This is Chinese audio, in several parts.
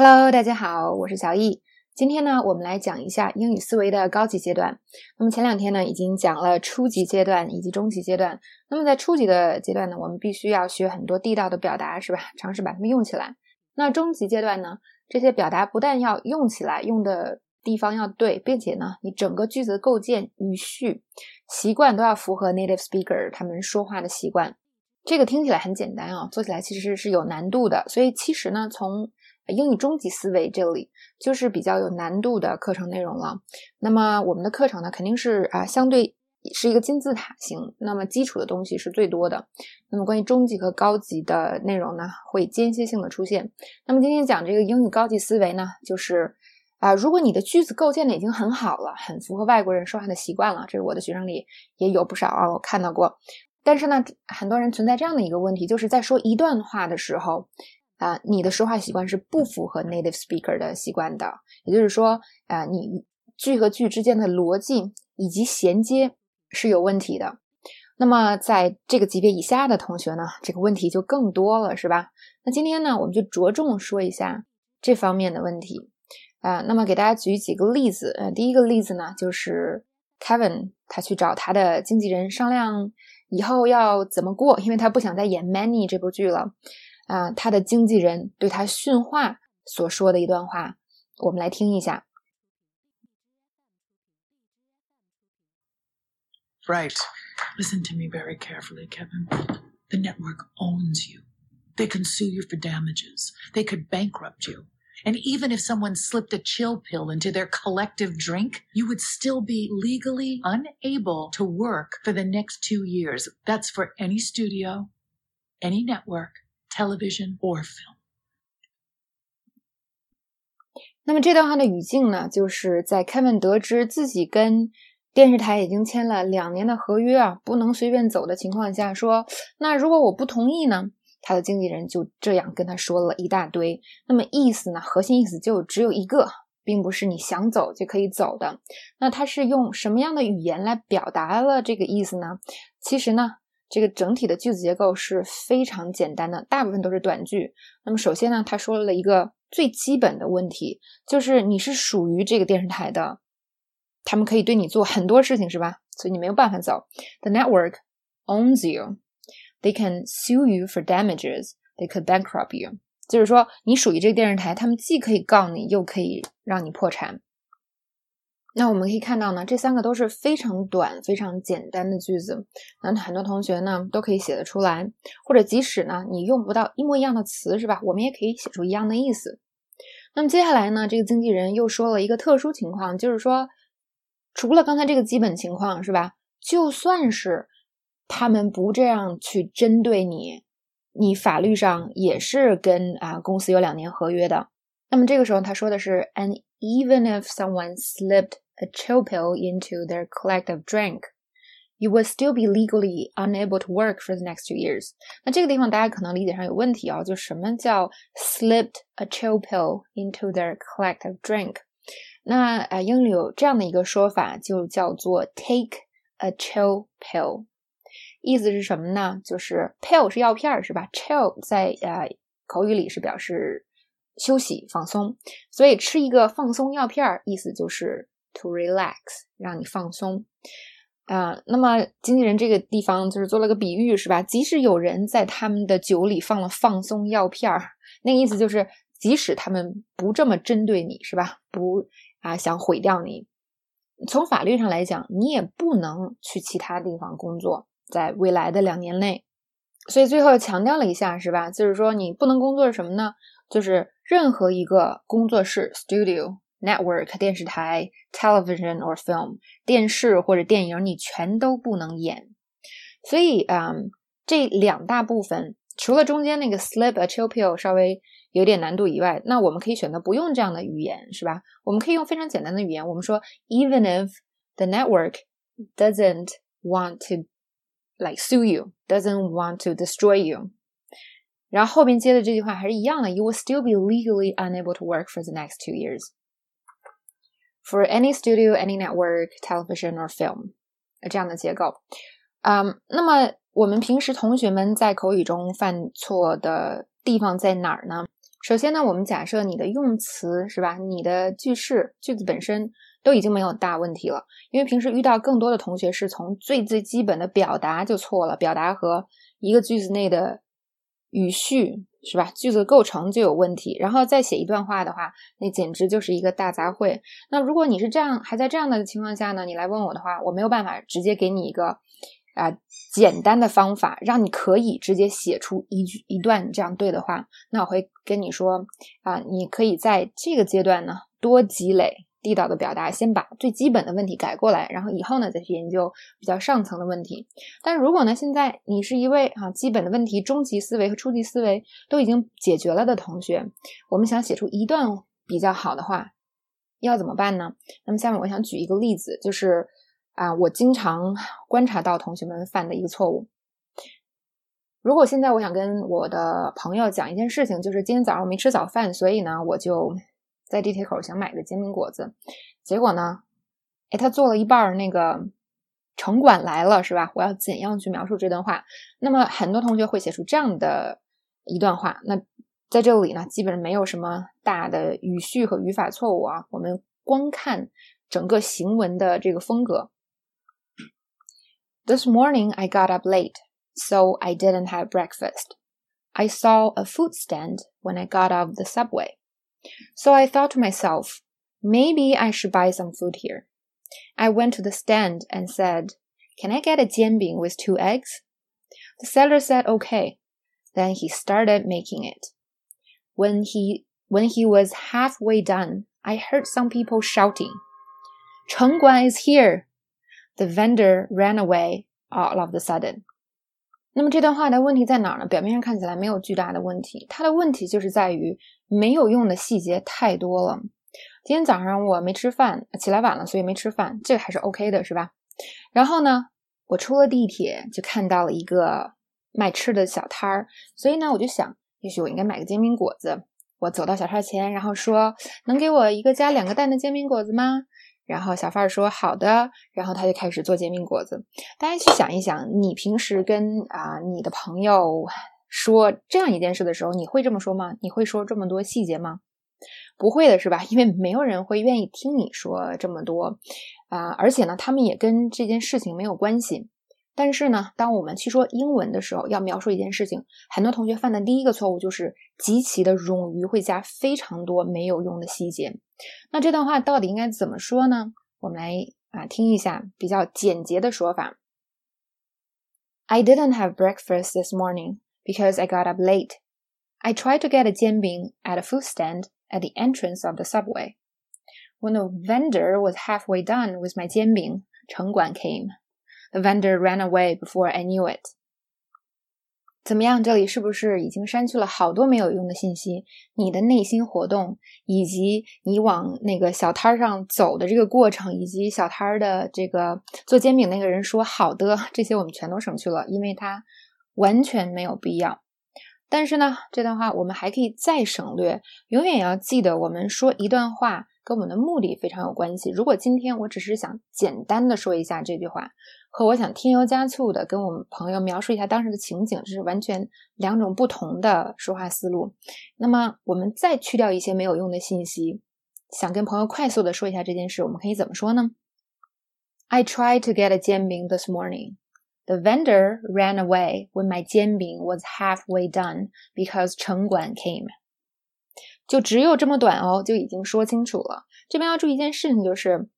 Hello，大家好，我是小易。今天呢，我们来讲一下英语思维的高级阶段。那么前两天呢，已经讲了初级阶段以及中级阶段。那么在初级的阶段呢，我们必须要学很多地道的表达，是吧？尝试把它们用起来。那中级阶段呢，这些表达不但要用起来，用的地方要对，并且呢，你整个句子的构建、语序、习惯都要符合 native speaker 他们说话的习惯。这个听起来很简单啊，做起来其实是有难度的。所以其实呢，从英语中级思维这里就是比较有难度的课程内容了。那么我们的课程呢，肯定是啊，相对是一个金字塔型。那么基础的东西是最多的。那么关于中级和高级的内容呢，会间歇性的出现。那么今天讲这个英语高级思维呢，就是啊，如果你的句子构建的已经很好了，很符合外国人说话的习惯了，这是我的学生里也有不少啊，我看到过。但是呢，很多人存在这样的一个问题，就是在说一段话的时候。啊，你的说话习惯是不符合 native speaker 的习惯的，也就是说，啊，你句和句之间的逻辑以及衔接是有问题的。那么，在这个级别以下的同学呢，这个问题就更多了，是吧？那今天呢，我们就着重说一下这方面的问题。啊，那么给大家举几个例子。呃，第一个例子呢，就是 Kevin 他去找他的经纪人商量以后要怎么过，因为他不想再演 Many 这部剧了。啊，他的经纪人对他训话所说的一段话，我们来听一下。Right. Listen to me very carefully, Kevin. The network owns you. They can sue you for damages. They could bankrupt you. And even if someone slipped a chill pill into their collective drink, you would still be legally unable to work for the next two years. That's for any studio, any network, television or film。那么这段话的语境呢，就是在 Kevin 得知自己跟电视台已经签了两年的合约啊，不能随便走的情况下，说那如果我不同意呢？他的经纪人就这样跟他说了一大堆。那么意思呢，核心意思就只有一个，并不是你想走就可以走的。那他是用什么样的语言来表达了这个意思呢？其实呢。这个整体的句子结构是非常简单的，大部分都是短句。那么首先呢，他说了一个最基本的问题，就是你是属于这个电视台的，他们可以对你做很多事情，是吧？所以你没有办法走。The network owns you. They can sue you for damages. They could bankrupt you. 就是说，你属于这个电视台，他们既可以告你，又可以让你破产。那我们可以看到呢，这三个都是非常短、非常简单的句子。那很多同学呢都可以写得出来，或者即使呢你用不到一模一样的词，是吧？我们也可以写出一样的意思。那么接下来呢，这个经纪人又说了一个特殊情况，就是说，除了刚才这个基本情况，是吧？就算是他们不这样去针对你，你法律上也是跟啊公司有两年合约的。那么这个时候他说的是 an even if someone slipped a chill pill into their collective drink, you would still be legally unable to work for the next two years。那这个地方大家可能理解上有问题啊，就什么叫 slipped a chill pill into their collective drink？那呃，英语有这样的一个说法，就叫做 take a chill pill。意思是什么呢？就是 pill 是药片儿，是吧？chill 在呃口语里是表示休息放松，所以吃一个放松药片儿，意思就是 to relax，让你放松啊。那么经纪人这个地方就是做了个比喻，是吧？即使有人在他们的酒里放了放松药片儿，那个意思就是，即使他们不这么针对你，是吧？不啊，想毁掉你，从法律上来讲，你也不能去其他地方工作，在未来的两年内。所以最后强调了一下，是吧？就是说你不能工作是什么呢？就是任何一个工作室 （studio）。Network 电视台，television or film 电视或者电影，你全都不能演。所以，嗯，这两大部分，除了中间那个 slip a chill pill 稍微有点难度以外，那我们可以选择不用这样的语言，是吧？我们可以用非常简单的语言，我们说，even if the network doesn't want to like sue you，doesn't want to destroy you，然后后边接的这句话还是一样的，you will still be legally unable to work for the next two years。 For any studio, any network, television or film，这样的结构。嗯，那么我们平时同学们在口语中犯错的地方在哪儿呢？首先呢，我们假设你的用词是吧，你的句式句子本身都已经没有大问题了，因为平时遇到更多的同学是从最最基本的表达就错了，表达和一个句子内的语序是吧，句子构成就有问题，然后再写一段话的话，那简直就是一个大杂烩。那如果你是这样，还在这样的情况下呢，你来问我的话，我没有办法直接给你一个。啊，简单的方法让你可以直接写出一句一段这样对的话，那我会跟你说啊，你可以在这个阶段呢多积累地道的表达，先把最基本的问题改过来，然后以后呢再去研究比较上层的问题。但如果呢现在你是一位啊基本的问题、中级思维和初级思维都已经解决了的同学，我们想写出一段比较好的话，要怎么办呢？那么下面我想举一个例子，就是。啊，我经常观察到同学们犯的一个错误。如果现在我想跟我的朋友讲一件事情，就是今天早上我没吃早饭，所以呢，我就在地铁口想买个煎饼果子。结果呢，哎，他做了一半，那个城管来了，是吧？我要怎样去描述这段话？那么很多同学会写出这样的一段话。那在这里呢，基本上没有什么大的语序和语法错误啊。我们光看整个行文的这个风格。This morning I got up late, so I didn't have breakfast. I saw a food stand when I got off the subway. So I thought to myself, maybe I should buy some food here. I went to the stand and said, Can I get a jianbing with two eggs? The seller said okay. Then he started making it. When he when he was halfway done, I heard some people shouting, Cheng Guan is here! The vendor ran away all of the sudden。那么这段话的问题在哪儿呢？表面上看起来没有巨大的问题，它的问题就是在于没有用的细节太多了。今天早上我没吃饭，起来晚了，所以没吃饭，这个还是 OK 的，是吧？然后呢，我出了地铁就看到了一个卖吃的小摊儿，所以呢，我就想，也许我应该买个煎饼果子。我走到小摊前，然后说：“能给我一个加两个蛋的煎饼果子吗？”然后小贩儿说好的，然后他就开始做煎饼果子。大家去想一想，你平时跟啊你的朋友说这样一件事的时候，你会这么说吗？你会说这么多细节吗？不会的是吧？因为没有人会愿意听你说这么多啊，而且呢，他们也跟这件事情没有关系。但是呢，当我们去说英文的时候，要描述一件事情，很多同学犯的第一个错误就是极其的冗余，会加非常多没有用的细节。那这段话到底应该怎么说呢？我们来啊听一下比较简洁的说法。I didn't have breakfast this morning because I got up late. I tried to get a 煎饼 at a food stand at the entrance of the subway. When the vendor was halfway done with my 煎饼，城管 came. The vendor ran away before I knew it. 怎么样？这里是不是已经删去了好多没有用的信息？你的内心活动，以及你往那个小摊儿上走的这个过程，以及小摊儿的这个做煎饼那个人说“好的”，这些我们全都省去了，因为它完全没有必要。但是呢，这段话我们还可以再省略。永远要记得，我们说一段话。跟我们的目的非常有关系。如果今天我只是想简单的说一下这句话，和我想添油加醋的跟我们朋友描述一下当时的情景，这是完全两种不同的说话思路。那么我们再去掉一些没有用的信息，想跟朋友快速的说一下这件事，我们可以怎么说呢？I tried to get a 煎饼 this morning. The vendor ran away when my 煎饼 was halfway done because 城管 came. 就只有这么短哦，就已经说清楚了。这边要注意一件事情，就是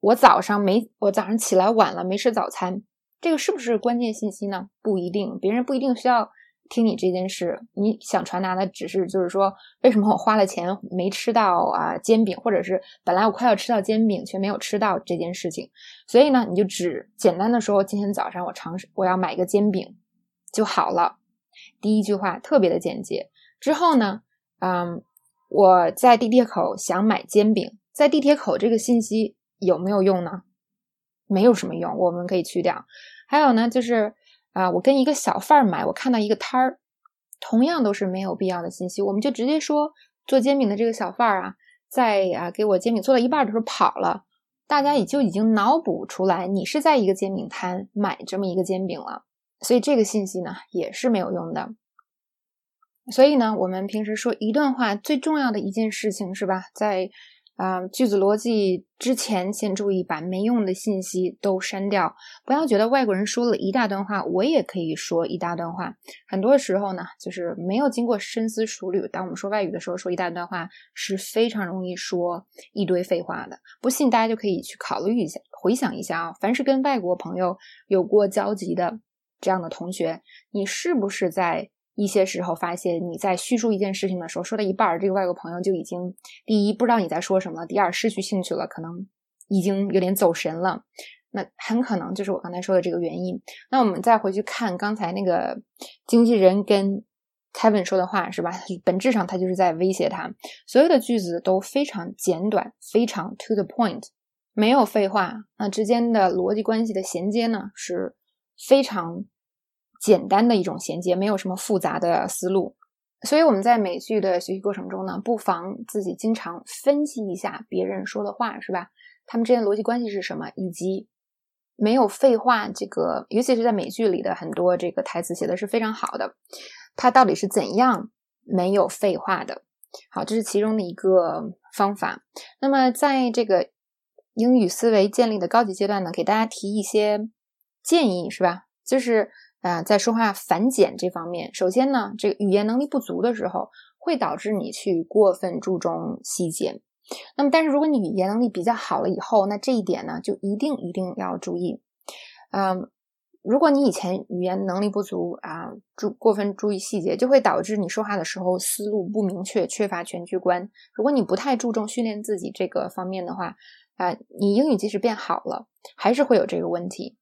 我早上没，我早上起来晚了，没吃早餐，这个是不是关键信息呢？不一定，别人不一定需要听你这件事。你想传达的只是，就是说，为什么我花了钱没吃到啊煎饼，或者是本来我快要吃到煎饼却没有吃到这件事情。所以呢，你就只简单的说，今天早上我尝试我要买一个煎饼就好了。第一句话特别的简洁，之后呢？嗯，我在地铁口想买煎饼，在地铁口这个信息有没有用呢？没有什么用，我们可以去掉。还有呢，就是啊，我跟一个小贩儿买，我看到一个摊儿，同样都是没有必要的信息，我们就直接说做煎饼的这个小贩儿啊，在啊给我煎饼做到一半的时候跑了，大家也就已经脑补出来你是在一个煎饼摊买这么一个煎饼了，所以这个信息呢也是没有用的。所以呢，我们平时说一段话最重要的一件事情是吧，在啊句子逻辑之前，先注意把没用的信息都删掉。不要觉得外国人说了一大段话，我也可以说一大段话。很多时候呢，就是没有经过深思熟虑。当我们说外语的时候，说一大段话是非常容易说一堆废话的。不信，大家就可以去考虑一下，回想一下啊，凡是跟外国朋友有过交集的这样的同学，你是不是在？一些时候发现你在叙述一件事情的时候，说到一半，这个外国朋友就已经第一不知道你在说什么了，第二失去兴趣了，可能已经有点走神了。那很可能就是我刚才说的这个原因。那我们再回去看刚才那个经纪人跟 Kevin 说的话，是吧？本质上他就是在威胁他。所有的句子都非常简短，非常 to the point，没有废话。那之间的逻辑关系的衔接呢，是非常。简单的一种衔接，没有什么复杂的思路，所以我们在美剧的学习过程中呢，不妨自己经常分析一下别人说的话，是吧？他们之间的逻辑关系是什么？以及没有废话，这个尤其是在美剧里的很多这个台词写的是非常好的，它到底是怎样没有废话的？好，这是其中的一个方法。那么在这个英语思维建立的高级阶段呢，给大家提一些建议，是吧？就是。啊，在说话繁简这方面，首先呢，这个语言能力不足的时候，会导致你去过分注重细节。那么，但是如果你语言能力比较好了以后，那这一点呢，就一定一定要注意。嗯，如果你以前语言能力不足啊，注过分注意细节，就会导致你说话的时候思路不明确，缺乏全局观。如果你不太注重训练自己这个方面的话，啊，你英语即使变好了，还是会有这个问题。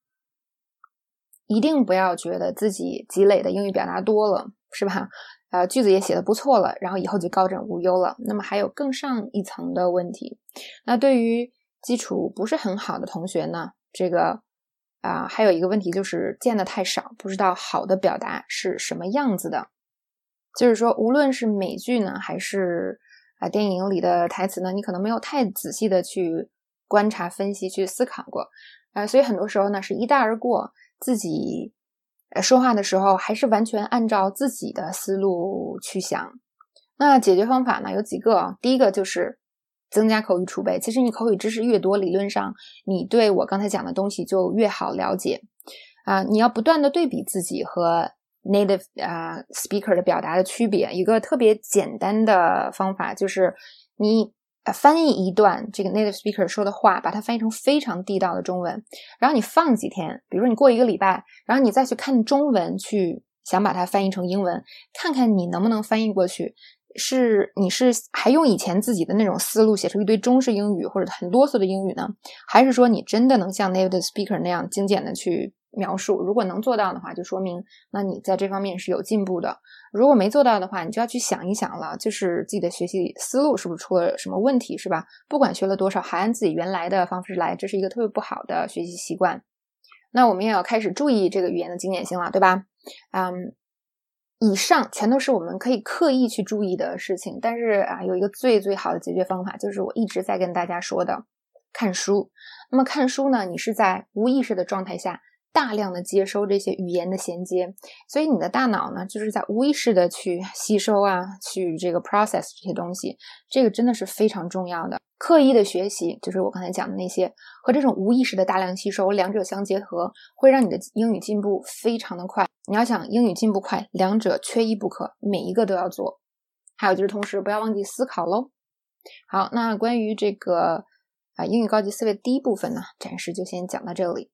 一定不要觉得自己积累的英语表达多了，是吧？呃，句子也写的不错了，然后以后就高枕无忧了。那么还有更上一层的问题。那对于基础不是很好的同学呢，这个啊，还有一个问题就是见的太少，不知道好的表达是什么样子的。就是说，无论是美剧呢，还是啊电影里的台词呢，你可能没有太仔细的去观察、分析、去思考过啊，所以很多时候呢是一带而过。自己呃说话的时候，还是完全按照自己的思路去想。那解决方法呢有几个，第一个就是增加口语储备。其实你口语知识越多，理论上你对我刚才讲的东西就越好了解啊。你要不断的对比自己和 native 啊 speaker 的表达的区别。一个特别简单的方法就是你。翻译一段这个 native speaker 说的话，把它翻译成非常地道的中文，然后你放几天，比如说你过一个礼拜，然后你再去看中文，去想把它翻译成英文，看看你能不能翻译过去。是你是还用以前自己的那种思路写出一堆中式英语或者很啰嗦的英语呢，还是说你真的能像 native speaker 那样精简的去？描述，如果能做到的话，就说明那你在这方面是有进步的。如果没做到的话，你就要去想一想了，就是自己的学习思路是不是出了什么问题，是吧？不管学了多少，还按自己原来的方式来，这是一个特别不好的学习习惯。那我们也要开始注意这个语言的经典性了，对吧？嗯，以上全都是我们可以刻意去注意的事情，但是啊，有一个最最好的解决方法，就是我一直在跟大家说的，看书。那么看书呢，你是在无意识的状态下。大量的接收这些语言的衔接，所以你的大脑呢，就是在无意识的去吸收啊，去这个 process 这些东西，这个真的是非常重要的。刻意的学习，就是我刚才讲的那些，和这种无意识的大量吸收，两者相结合，会让你的英语进步非常的快。你要想英语进步快，两者缺一不可，每一个都要做。还有就是，同时不要忘记思考喽。好，那关于这个啊英语高级思维第一部分呢，暂时就先讲到这里。